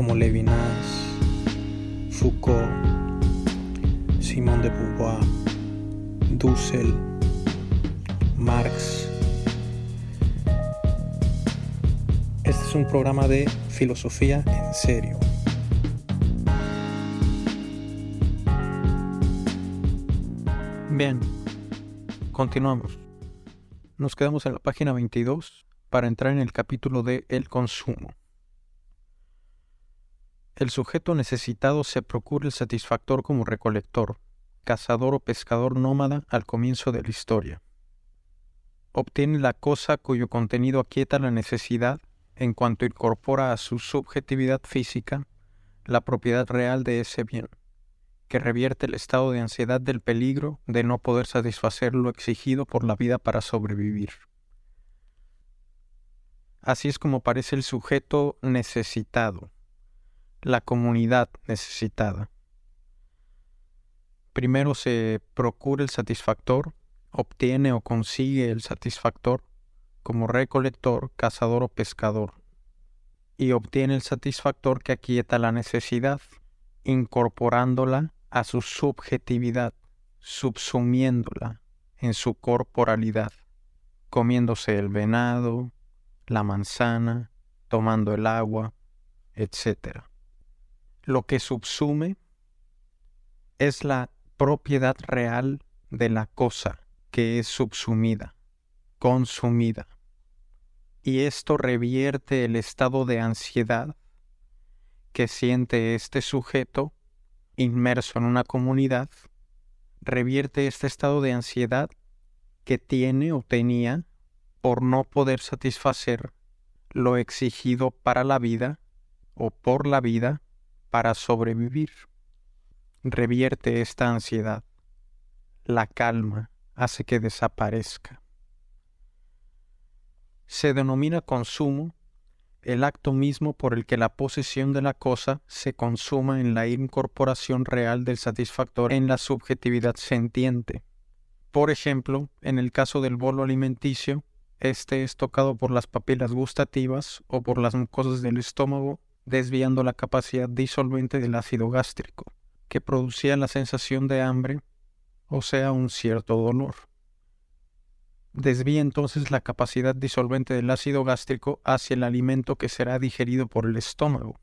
como Levinas, Foucault, Simón de Beauvoir, Dussel, Marx. Este es un programa de filosofía en serio. Bien, continuamos. Nos quedamos en la página 22 para entrar en el capítulo de el consumo. El sujeto necesitado se procura el satisfactor como recolector, cazador o pescador nómada al comienzo de la historia. Obtiene la cosa cuyo contenido aquieta la necesidad en cuanto incorpora a su subjetividad física la propiedad real de ese bien que revierte el estado de ansiedad del peligro de no poder satisfacer lo exigido por la vida para sobrevivir. Así es como parece el sujeto necesitado, la comunidad necesitada. Primero se procura el satisfactor, obtiene o consigue el satisfactor como recolector, cazador o pescador, y obtiene el satisfactor que aquieta la necesidad, incorporándola a su subjetividad, subsumiéndola en su corporalidad, comiéndose el venado, la manzana, tomando el agua, etc. Lo que subsume es la propiedad real de la cosa que es subsumida, consumida. Y esto revierte el estado de ansiedad que siente este sujeto inmerso en una comunidad, revierte este estado de ansiedad que tiene o tenía por no poder satisfacer lo exigido para la vida o por la vida para sobrevivir. Revierte esta ansiedad, la calma, hace que desaparezca. Se denomina consumo el acto mismo por el que la posesión de la cosa se consuma en la incorporación real del satisfactor en la subjetividad sentiente. Por ejemplo, en el caso del bolo alimenticio, este es tocado por las papilas gustativas o por las mucosas del estómago, desviando la capacidad disolvente del ácido gástrico, que producía la sensación de hambre, o sea, un cierto dolor desvía entonces la capacidad disolvente del ácido gástrico hacia el alimento que será digerido por el estómago.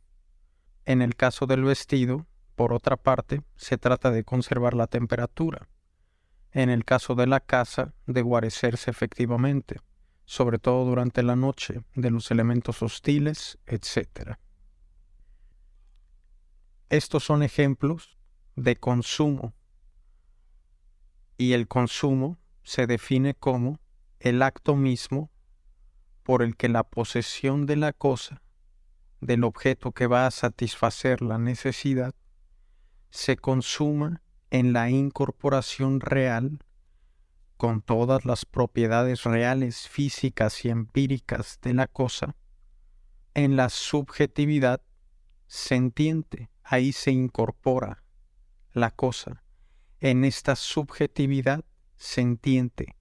En el caso del vestido, por otra parte, se trata de conservar la temperatura. En el caso de la casa, de guarecerse efectivamente, sobre todo durante la noche, de los elementos hostiles, etc. Estos son ejemplos de consumo. Y el consumo se define como el acto mismo por el que la posesión de la cosa, del objeto que va a satisfacer la necesidad, se consuma en la incorporación real con todas las propiedades reales, físicas y empíricas de la cosa, en la subjetividad sentiente, ahí se incorpora la cosa, en esta subjetividad sentiente.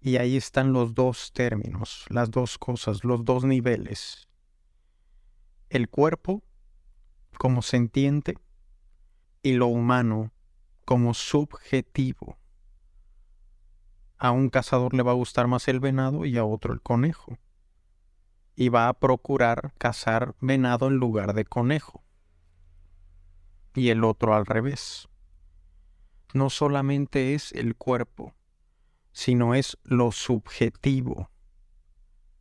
Y ahí están los dos términos, las dos cosas, los dos niveles. El cuerpo como sentiente y lo humano como subjetivo. A un cazador le va a gustar más el venado y a otro el conejo. Y va a procurar cazar venado en lugar de conejo. Y el otro al revés no solamente es el cuerpo, sino es lo subjetivo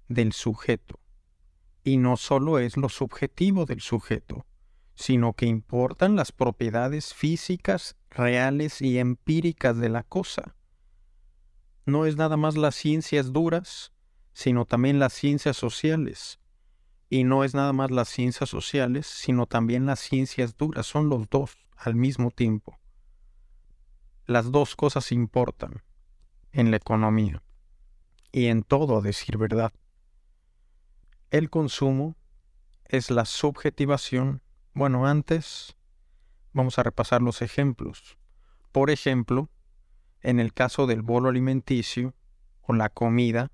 del sujeto. Y no solo es lo subjetivo del sujeto, sino que importan las propiedades físicas, reales y empíricas de la cosa. No es nada más las ciencias duras, sino también las ciencias sociales, Y no es nada más las ciencias sociales, sino también las ciencias duras, son los dos al mismo tiempo. Las dos cosas importan en la economía y en todo, a decir verdad. El consumo es la subjetivación. Bueno, antes vamos a repasar los ejemplos. Por ejemplo, en el caso del bolo alimenticio o la comida,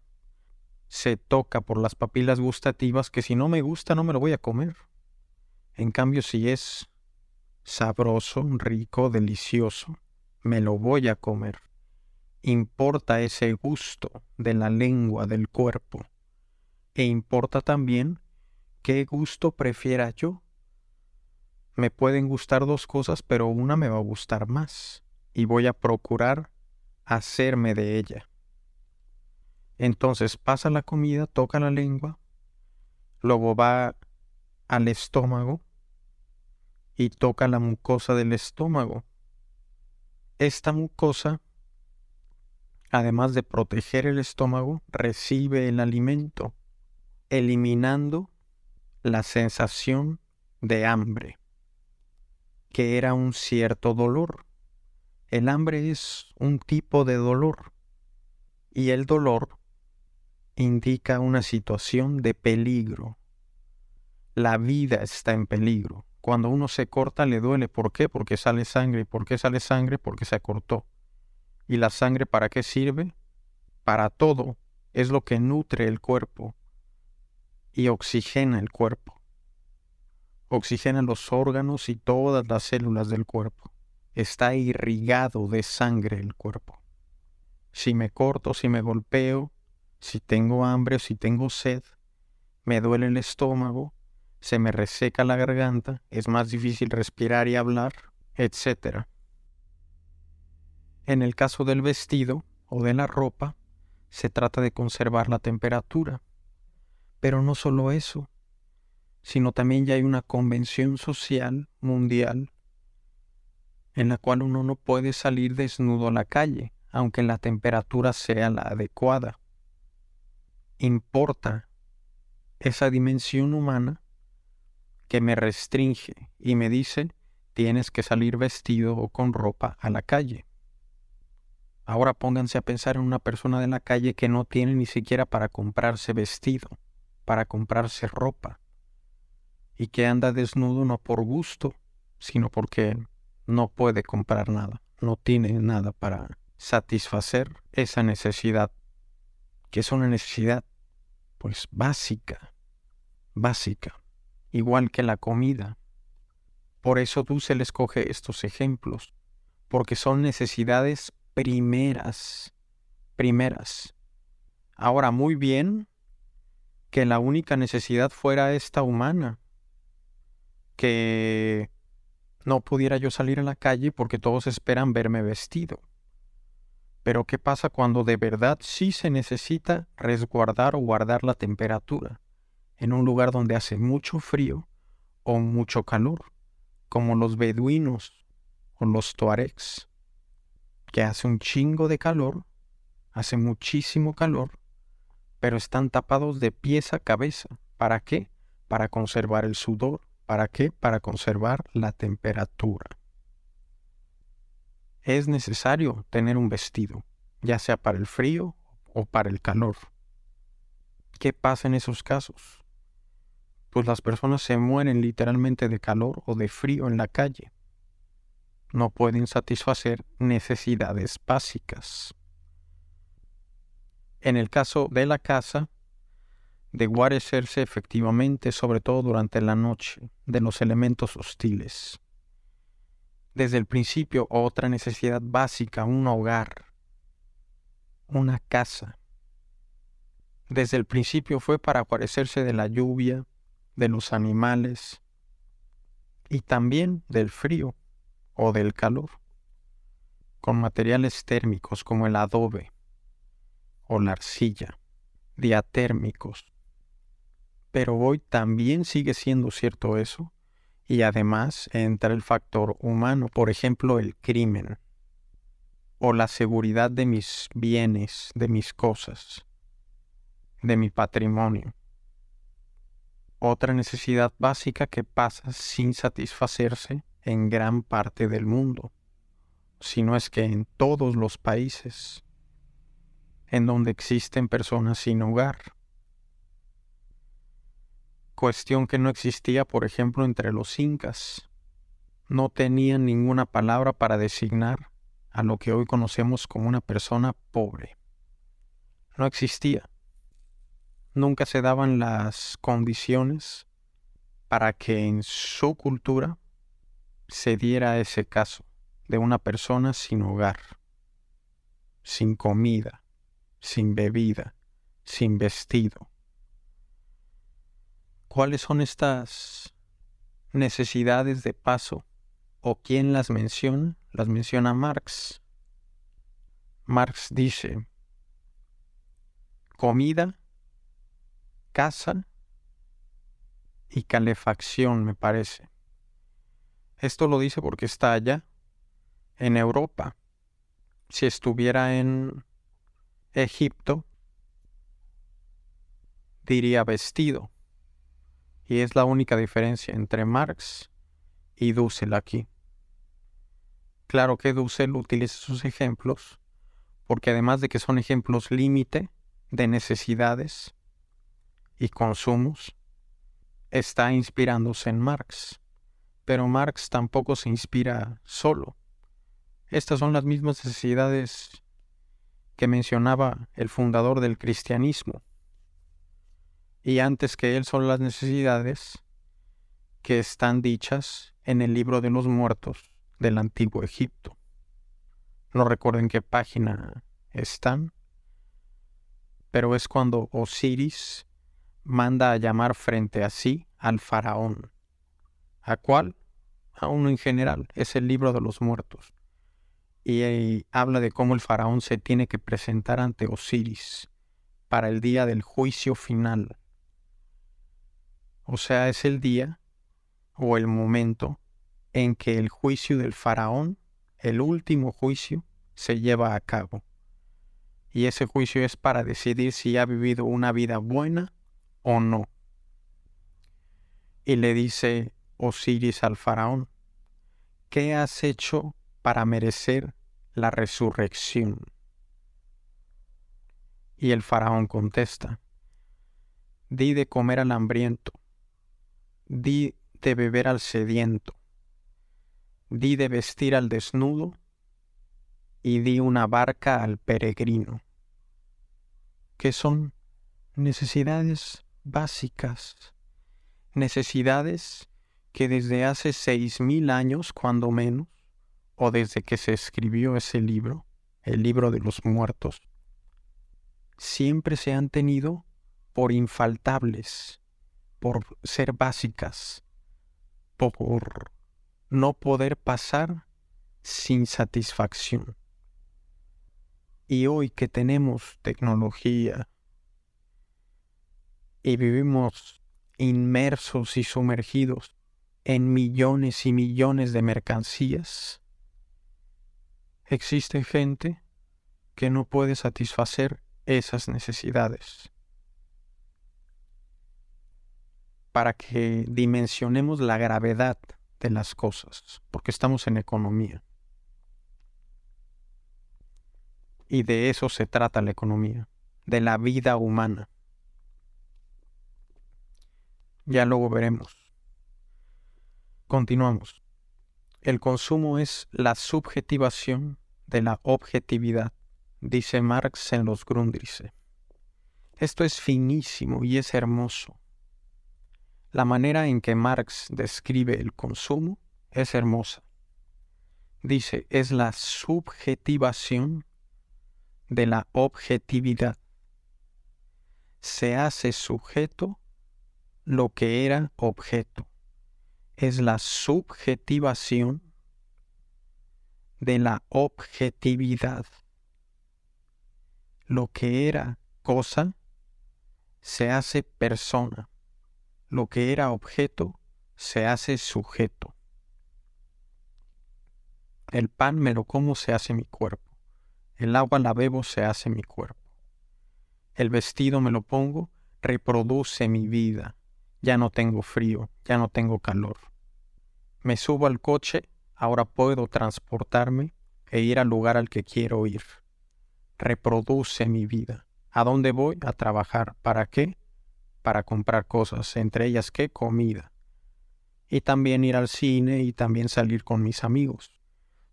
se toca por las papilas gustativas que si no me gusta no me lo voy a comer. En cambio, si es sabroso, rico, delicioso, me lo voy a comer. Importa ese gusto de la lengua, del cuerpo. E importa también qué gusto prefiera yo. Me pueden gustar dos cosas, pero una me va a gustar más. Y voy a procurar hacerme de ella. Entonces pasa la comida, toca la lengua, luego va al estómago y toca la mucosa del estómago. Esta mucosa, además de proteger el estómago, recibe el alimento, eliminando la sensación de hambre, que era un cierto dolor. El hambre es un tipo de dolor y el dolor indica una situación de peligro. La vida está en peligro. Cuando uno se corta le duele. ¿Por qué? Porque sale sangre. ¿Y por qué sale sangre? Porque se cortó. ¿Y la sangre para qué sirve? Para todo. Es lo que nutre el cuerpo y oxigena el cuerpo. Oxigena los órganos y todas las células del cuerpo. Está irrigado de sangre el cuerpo. Si me corto, si me golpeo, si tengo hambre o si tengo sed, me duele el estómago, se me reseca la garganta, es más difícil respirar y hablar, etc. En el caso del vestido o de la ropa, se trata de conservar la temperatura. Pero no solo eso, sino también ya hay una convención social mundial en la cual uno no puede salir desnudo a la calle, aunque la temperatura sea la adecuada importa esa dimensión humana que me restringe y me dice tienes que salir vestido o con ropa a la calle. Ahora pónganse a pensar en una persona de la calle que no tiene ni siquiera para comprarse vestido, para comprarse ropa, y que anda desnudo no por gusto, sino porque no puede comprar nada, no tiene nada para satisfacer esa necesidad que es una necesidad pues básica, básica, igual que la comida. Por eso se le escoge estos ejemplos, porque son necesidades primeras, primeras. Ahora, muy bien que la única necesidad fuera esta humana, que no pudiera yo salir a la calle porque todos esperan verme vestido. Pero ¿qué pasa cuando de verdad sí se necesita resguardar o guardar la temperatura en un lugar donde hace mucho frío o mucho calor, como los beduinos o los tuaregs, que hace un chingo de calor, hace muchísimo calor, pero están tapados de pies a cabeza. ¿Para qué? Para conservar el sudor. ¿Para qué? Para conservar la temperatura es necesario tener un vestido, ya sea para el frío o para el calor. ¿Qué pasa en esos casos? Pues las personas se mueren literalmente de calor o de frío en la calle. No pueden satisfacer necesidades básicas. En el caso de la casa, de guarecerse efectivamente, sobre todo durante la noche, de los elementos hostiles desde el principio otra necesidad básica, un hogar, una casa. Desde el principio fue para aparecerse de la lluvia, de los animales y también del frío o del calor, con materiales térmicos como el adobe o la arcilla, diatérmicos. Pero hoy también sigue siendo cierto eso y además entra el factor humano, por ejemplo, el crimen o la seguridad de mis bienes, de mis cosas, de mi patrimonio. otra necesidad básica que pasa sin satisfacerse en gran parte del mundo, si no es que en todos los países en donde existen personas sin hogar. Cuestión que no existía, por ejemplo, entre los incas. No tenían ninguna palabra para designar a lo que hoy conocemos como una persona pobre. No existía. Nunca se daban las condiciones para que en su cultura se diera ese caso de una persona sin hogar, sin comida, sin bebida, sin vestido. ¿Cuáles son estas necesidades de paso o quién las menciona? Las menciona Marx. Marx dice, comida, casa y calefacción, me parece. Esto lo dice porque está allá, en Europa. Si estuviera en Egipto, diría vestido. Y es la única diferencia entre Marx y Dussel aquí. Claro que Dussel utiliza sus ejemplos, porque además de que son ejemplos límite de necesidades y consumos, está inspirándose en Marx. Pero Marx tampoco se inspira solo. Estas son las mismas necesidades que mencionaba el fundador del cristianismo. Y antes que él son las necesidades que están dichas en el libro de los muertos del antiguo Egipto. No recuerdo qué página están, pero es cuando Osiris manda a llamar frente a sí al faraón. ¿A cuál? A uno en general, es el libro de los muertos y habla de cómo el faraón se tiene que presentar ante Osiris para el día del juicio final. O sea, es el día o el momento en que el juicio del faraón, el último juicio, se lleva a cabo. Y ese juicio es para decidir si ha vivido una vida buena o no. Y le dice Osiris al faraón, ¿qué has hecho para merecer la resurrección. Y el faraón contesta, di de comer al hambriento, di de beber al sediento, di de vestir al desnudo, y di una barca al peregrino, que son necesidades básicas, necesidades que desde hace seis mil años, cuando menos, o desde que se escribió ese libro, el libro de los muertos, siempre se han tenido por infaltables, por ser básicas, por no poder pasar sin satisfacción. Y hoy que tenemos tecnología y vivimos inmersos y sumergidos en millones y millones de mercancías, existe gente que no puede satisfacer esas necesidades. Para que dimensionemos la gravedad de las cosas, porque estamos en economía. Y de eso se trata la economía, de la vida humana. Ya luego veremos. Continuamos. El consumo es la subjetivación de la objetividad, dice Marx en los Grundrisse. Esto es finísimo y es hermoso. La manera en que Marx describe el consumo es hermosa. Dice, es la subjetivación de la objetividad. Se hace sujeto lo que era objeto es la subjetivación de la objetividad. Lo que era cosa se hace persona. Lo que era objeto se hace sujeto. El pan me lo como se hace mi cuerpo. El agua la bebo se hace mi cuerpo. El vestido me lo pongo reproduce mi vida ya no tengo frío, ya no tengo calor. Me subo al coche, ahora puedo transportarme e ir al lugar al que quiero ir. Reproduce mi vida. ¿A dónde voy? A trabajar. ¿Para qué? Para comprar cosas, entre ellas qué? Comida. Y también ir al cine y también salir con mis amigos.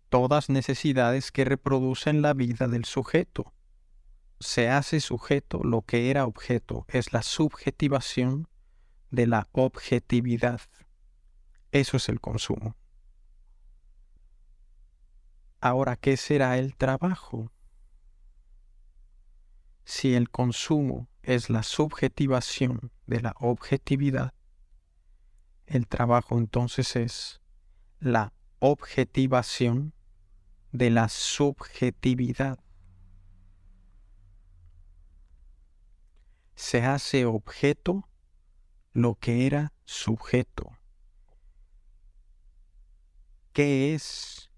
Todas necesidades que reproducen la vida del sujeto. Se hace sujeto lo que era objeto, es la subjetivación de la objetividad. Eso es el consumo. Ahora, ¿qué será el trabajo? Si el consumo es la subjetivación de la objetividad, el trabajo entonces es la objetivación de la subjetividad. Se hace objeto lo que era sujeto. ¿Qué es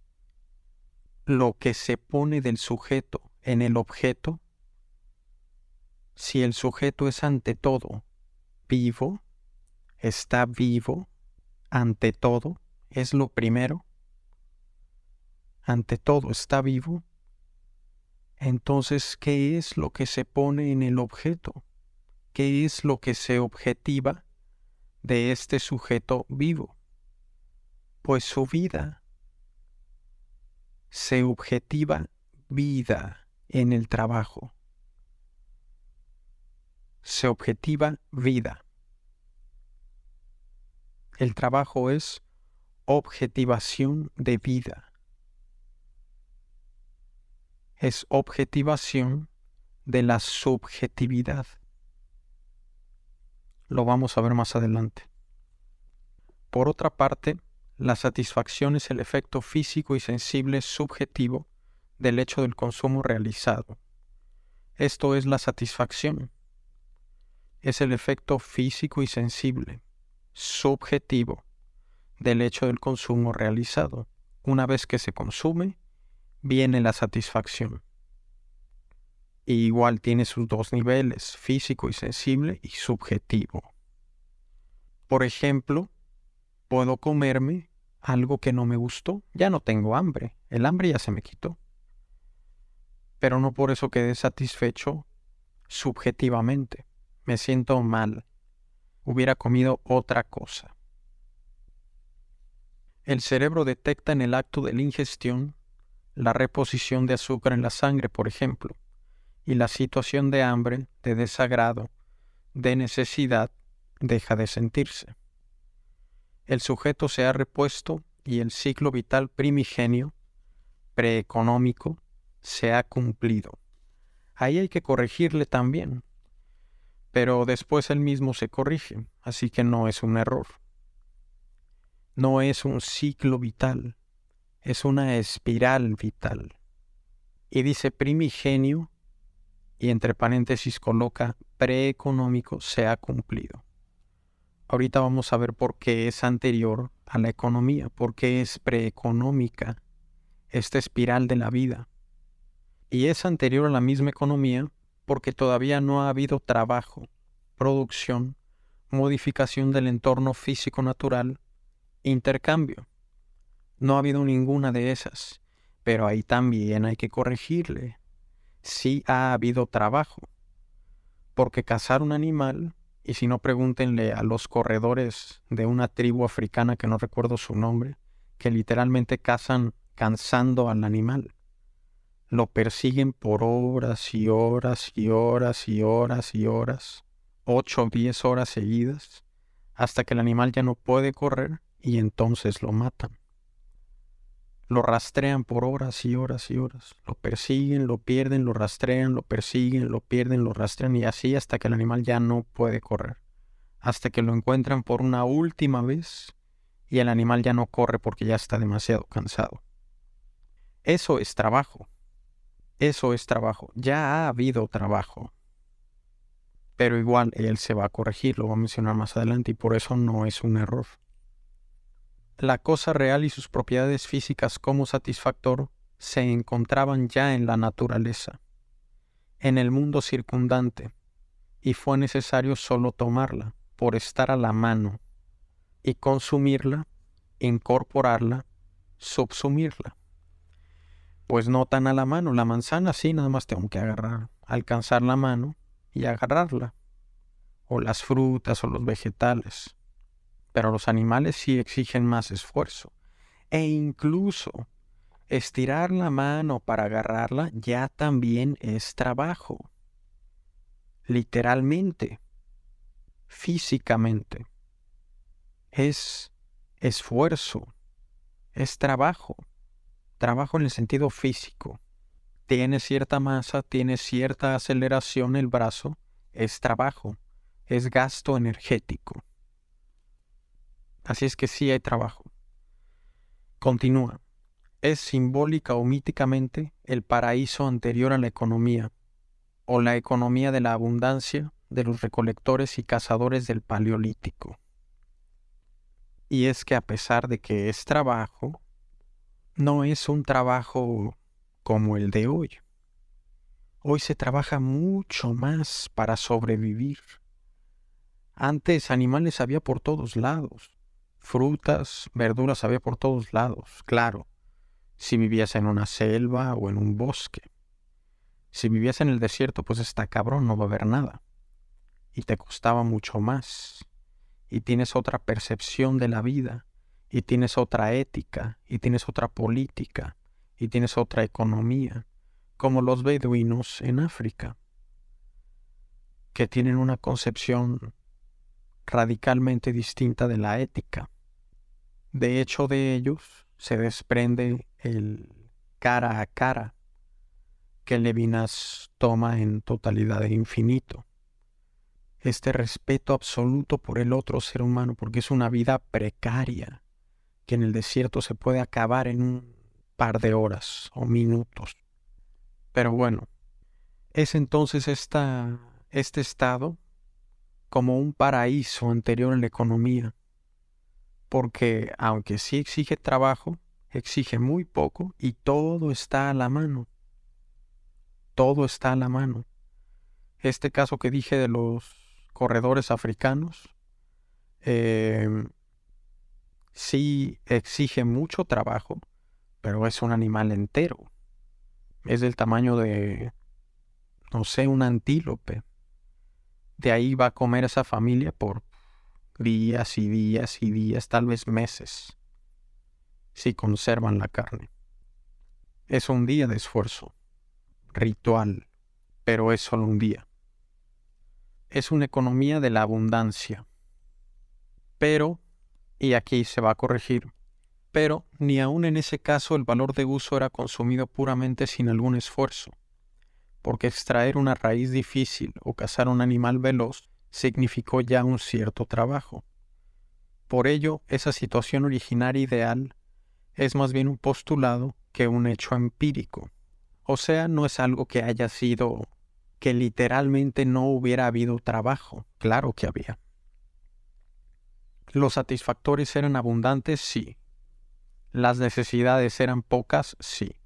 lo que se pone del sujeto en el objeto? Si el sujeto es ante todo vivo, está vivo, ante todo, es lo primero, ante todo está vivo, entonces, ¿qué es lo que se pone en el objeto? ¿Qué es lo que se objetiva de este sujeto vivo? Pues su vida. Se objetiva vida en el trabajo. Se objetiva vida. El trabajo es objetivación de vida. Es objetivación de la subjetividad. Lo vamos a ver más adelante. Por otra parte, la satisfacción es el efecto físico y sensible subjetivo del hecho del consumo realizado. Esto es la satisfacción. Es el efecto físico y sensible, subjetivo, del hecho del consumo realizado. Una vez que se consume, viene la satisfacción igual tiene sus dos niveles, físico y sensible y subjetivo. Por ejemplo, puedo comerme algo que no me gustó, ya no tengo hambre, el hambre ya se me quitó. Pero no por eso quedé satisfecho subjetivamente, me siento mal, hubiera comido otra cosa. El cerebro detecta en el acto de la ingestión la reposición de azúcar en la sangre, por ejemplo, y la situación de hambre, de desagrado, de necesidad deja de sentirse. El sujeto se ha repuesto y el ciclo vital primigenio, preeconómico, se ha cumplido. Ahí hay que corregirle también, pero después él mismo se corrige, así que no es un error. No es un ciclo vital, es una espiral vital. Y dice primigenio y entre paréntesis coloca preeconómico se ha cumplido. Ahorita vamos a ver por qué es anterior a la economía, por qué es preeconómica esta espiral de la vida. Y es anterior a la misma economía porque todavía no ha habido trabajo, producción, modificación del entorno físico natural, intercambio. No ha habido ninguna de esas, pero ahí también hay que corregirle, sí ha habido trabajo. Porque cazar un animal, y si no pregúntenle a los corredores de una tribu africana que no recuerdo su nombre, que literalmente cazan cansando al animal. Lo persiguen por horas y horas y horas y horas y horas, ocho o diez horas seguidas, hasta que el animal ya no puede correr y entonces lo matan. Lo rastrean por horas y horas y horas. Lo persiguen, lo pierden, lo rastrean, lo persiguen, lo pierden, lo rastrean y así hasta que el animal ya no puede correr. Hasta que lo encuentran por una última vez y el animal ya no corre porque ya está demasiado cansado. Eso es trabajo. Eso es trabajo. Ya ha habido trabajo. Pero igual él se va a corregir, lo va a mencionar más adelante y por eso no es un error la cosa real y sus propiedades físicas como satisfactor se encontraban ya en la naturaleza, en el mundo circundante, y fue necesario solo tomarla, por estar a la mano y consumirla, incorporarla, subsumirla. Pues no tan a la mano, la manzana sí, nada más tengo que agarrar, alcanzar la mano y agarrarla. O las frutas o los vegetales. Pero los animales sí exigen más esfuerzo. E incluso estirar la mano para agarrarla ya también es trabajo. Literalmente, físicamente. Es esfuerzo, es trabajo. Trabajo en el sentido físico. Tiene cierta masa, tiene cierta aceleración el brazo, es trabajo, es gasto energético. Así es que sí hay trabajo. Continúa. Es simbólica o míticamente el paraíso anterior a la economía, o la economía de la abundancia de los recolectores y cazadores del Paleolítico. Y es que a pesar de que es trabajo, no es un trabajo como el de hoy. Hoy se trabaja mucho más para sobrevivir. Antes animales había por todos lados. Frutas, verduras había por todos lados, claro, si vivías en una selva o en un bosque. Si vivías en el desierto, pues está cabrón, no va a haber nada. Y te costaba mucho más. Y tienes otra percepción de la vida. Y tienes otra ética. Y tienes otra política. Y tienes otra economía. Como los beduinos en África. Que tienen una concepción radicalmente distinta de la ética. De hecho, de ellos se desprende el cara a cara que Levinas toma en totalidad e infinito. Este respeto absoluto por el otro ser humano, porque es una vida precaria, que en el desierto se puede acabar en un par de horas o minutos. Pero bueno, es entonces esta, este estado como un paraíso anterior en la economía, porque aunque sí exige trabajo, exige muy poco y todo está a la mano. Todo está a la mano. Este caso que dije de los corredores africanos, em, sí exige mucho trabajo, pero es un animal entero. Es del tamaño de, no sé, un antílope. De ahí va a comer esa familia por días y días y días, tal vez meses, si conservan la carne. Es un día de esfuerzo, ritual, pero es solo un día. Es una economía de la abundancia. Pero, y aquí se va a corregir, pero ni aun en ese caso el valor de uso era consumido puramente sin algún esfuerzo, porque extraer una raíz difícil o cazar un animal veloz significó ya un cierto trabajo. Por ello, esa situación originaria ideal es más bien un postulado que un hecho empírico. O sea, no es algo que haya sido que literalmente no hubiera habido trabajo. Claro que había. Los satisfactores eran abundantes, sí. Las necesidades eran pocas, sí.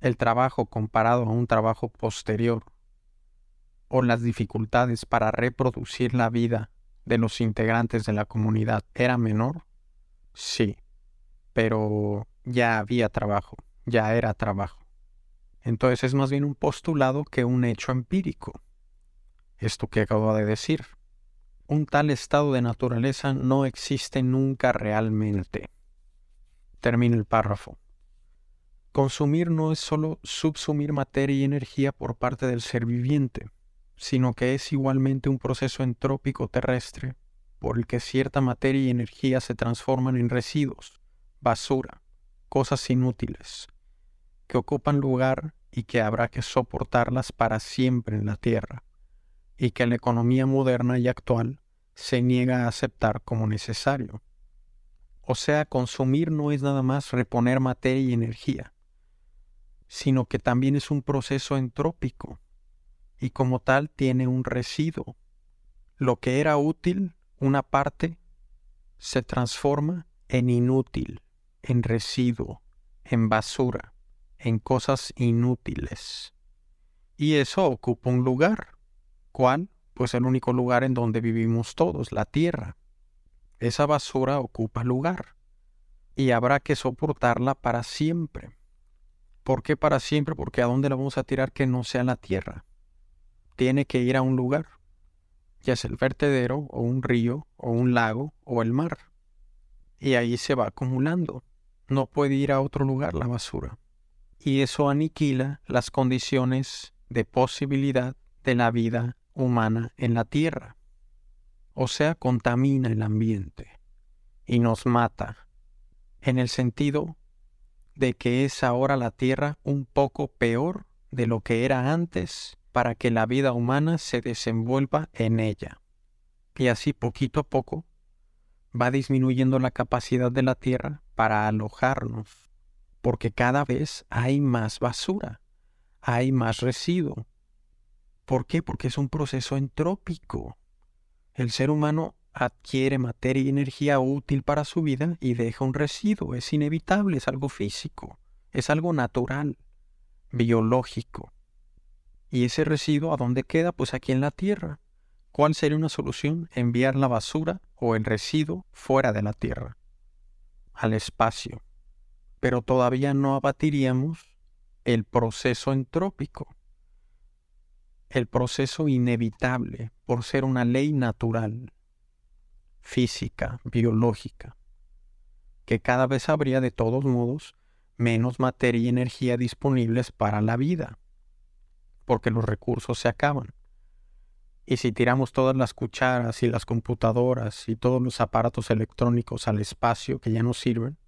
El trabajo comparado a un trabajo posterior o las dificultades para reproducir la vida de los integrantes de la comunidad era menor? Sí, pero ya había trabajo, ya era trabajo. Entonces es más bien un postulado que un hecho empírico. Esto que acabo de decir. Un tal estado de naturaleza no existe nunca realmente. Termina el párrafo. Consumir no es solo subsumir materia y energía por parte del ser viviente sino que es igualmente un proceso entrópico terrestre por el que cierta materia y energía se transforman en residuos, basura, cosas inútiles, que ocupan lugar y que habrá que soportarlas para siempre en la Tierra, y que la economía moderna y actual se niega a aceptar como necesario. O sea, consumir no es nada más reponer materia y energía, sino que también es un proceso entrópico y como tal tiene un residuo. Lo que era útil, una parte, se transforma en inútil, en residuo, en basura, en cosas inútiles. Y eso ocupa un lugar. ¿Cuál? pues el único lugar en donde vivimos todos, la tierra. Esa basura ocupa lugar y habrá que soportarla para siempre. ¿Por qué para siempre? Porque ¿a dónde la vamos a tirar que no sea la tierra? Tiene que ir a un lugar, ya sea el vertedero o un río o un lago o el mar. Y ahí se va acumulando. No puede ir a otro lugar la basura. Y eso aniquila las condiciones de posibilidad de la vida humana en la tierra. O sea, contamina el ambiente y nos mata, en el sentido de que es ahora la tierra un poco peor de lo que era antes para que la vida humana se desenvuelva en ella. Y así poquito a poco va disminuyendo la capacidad de la tierra para alojarnos, porque cada vez hay más basura, hay más residuo, ¿Por qué? Porque es un proceso entrópico. El ser humano adquiere materia y energía útil para su vida y deja un residuo. Es inevitable, es algo físico, es algo natural, biológico. ¿Y ese residuo a dónde queda? Pues aquí en la Tierra. ¿Cuál sería una solución? Enviar la basura o el residuo fuera de la Tierra, al espacio. Pero todavía no abatiríamos el proceso entrópico el proceso inevitable por ser una ley natural, física, biológica, que cada vez habría de todos modos menos materia y energía disponibles para la vida, porque los recursos se acaban. Y si tiramos todas las cucharas y las computadoras y todos los aparatos electrónicos al espacio que ya no sirven,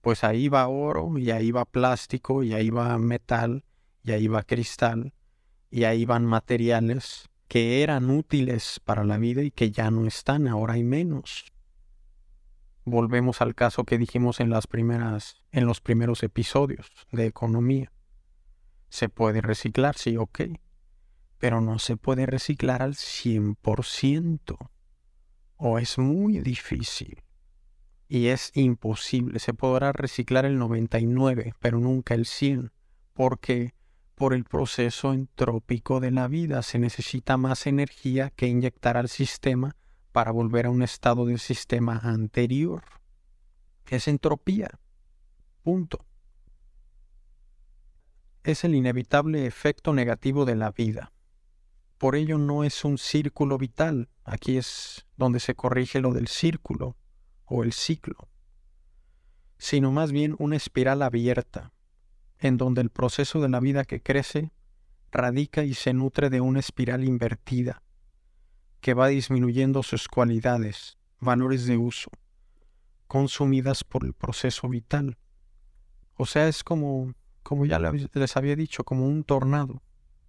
pues ahí va oro y ahí va plástico y ahí va metal y ahí va cristal y ahí van materiales que eran útiles para la vida y que ya no están, ahora hay menos. Volvemos al caso que dijimos en las primeras en los primeros episodios de economía. Se puede reciclar, sí, ok, pero no se puede reciclar al 100% o es muy difícil y es imposible. Se podrá reciclar el 99, pero nunca el 100, porque por el proceso entrópico de la vida. Se necesita más energía que inyectar al sistema para volver a un estado del sistema anterior. Es entropía. Punto. Es el inevitable efecto negativo de la vida. Por ello no es un círculo vital. Aquí es donde se corrige lo del círculo o el ciclo, sino más bien una espiral abierta, en donde el proceso de la vida que crece radica y se nutre de una espiral invertida, que va disminuyendo sus cualidades, valores de uso, consumidas por el proceso vital. O sea, es como, como ya les había dicho, como un tornado.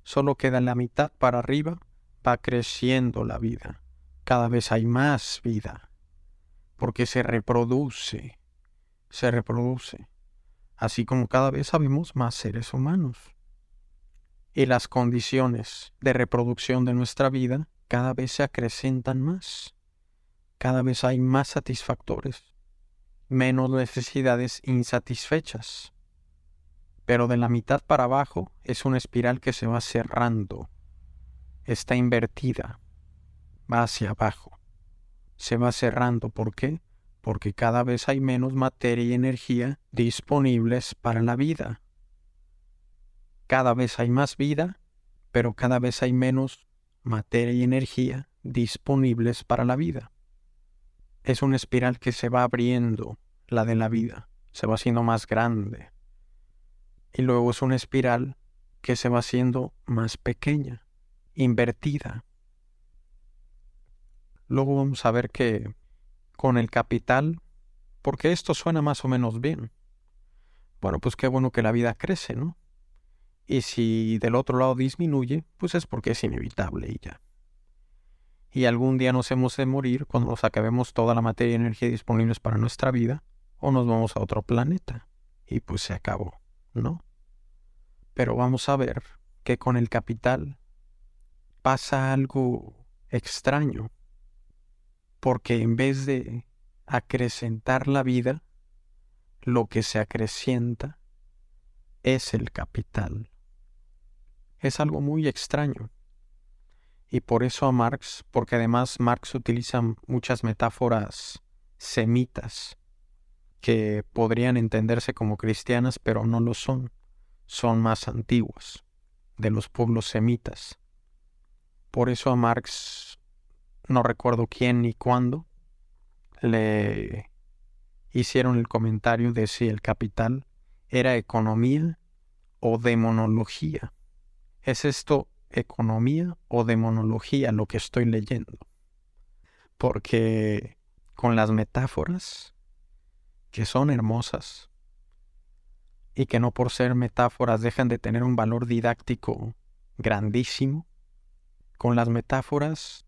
Solo queda la mitad para arriba, va creciendo la vida. Cada vez hay más vida, porque se reproduce, se reproduce así como cada vez sabemos más seres humanos. Y las condiciones de reproducción de nuestra vida cada vez se acrecentan más. Cada vez hay más satisfactores, menos necesidades insatisfechas. Pero de la mitad para abajo es una espiral que se va cerrando. Está invertida. Va hacia abajo. Se va cerrando. ¿Por qué? Porque cada vez hay menos materia y energía disponibles para la vida. Cada vez hay más vida, pero cada vez hay menos materia y energía disponibles para la vida. Es una espiral que se va abriendo, la de la vida, se va haciendo más grande. Y luego es una espiral que se va haciendo más pequeña, invertida. Luego vamos a ver que con el capital, porque esto suena más o menos bien. Bueno, pues qué bueno que la vida crece, ¿no? Y si del otro lado disminuye, pues es porque es inevitable y ya. Y algún día nos hemos de morir cuando nos acabemos toda la materia y energía disponibles para nuestra vida, o nos vamos a otro planeta. Y pues se acabó, ¿no? Pero vamos a ver que con el capital pasa algo extraño porque en vez de acrecentar la vida, lo que se acrecienta es el capital. Es algo muy extraño. Y por eso a Marx, porque además Marx utiliza muchas metáforas semitas que podrían entenderse como cristianas, pero no lo son. Son más antiguas, de los pueblos semitas. Por eso a Marx, no recuerdo quién ni cuándo, le hicieron el comentario de si el capital era economía o demonología. ¿Es esto economía o demonología lo que estoy leyendo? Porque con las metáforas, que son hermosas, y que no por ser metáforas dejan de tener un valor didáctico grandísimo, con las metáforas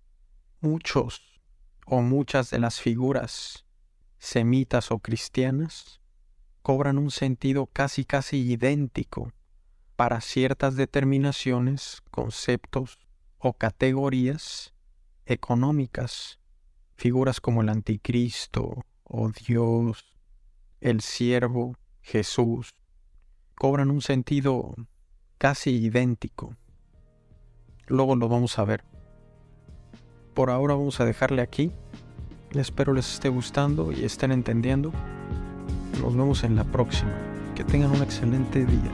muchos o muchas de las figuras semitas o cristianas cobran un sentido casi casi idéntico para ciertas determinaciones, conceptos o categorías económicas. Figuras como el anticristo o Dios, el siervo, Jesús, cobran un sentido casi idéntico. Luego lo vamos a ver. Por ahora vamos a dejarle aquí. Espero les esté gustando y estén entendiendo. Nos vemos en la próxima. Que tengan un excelente día.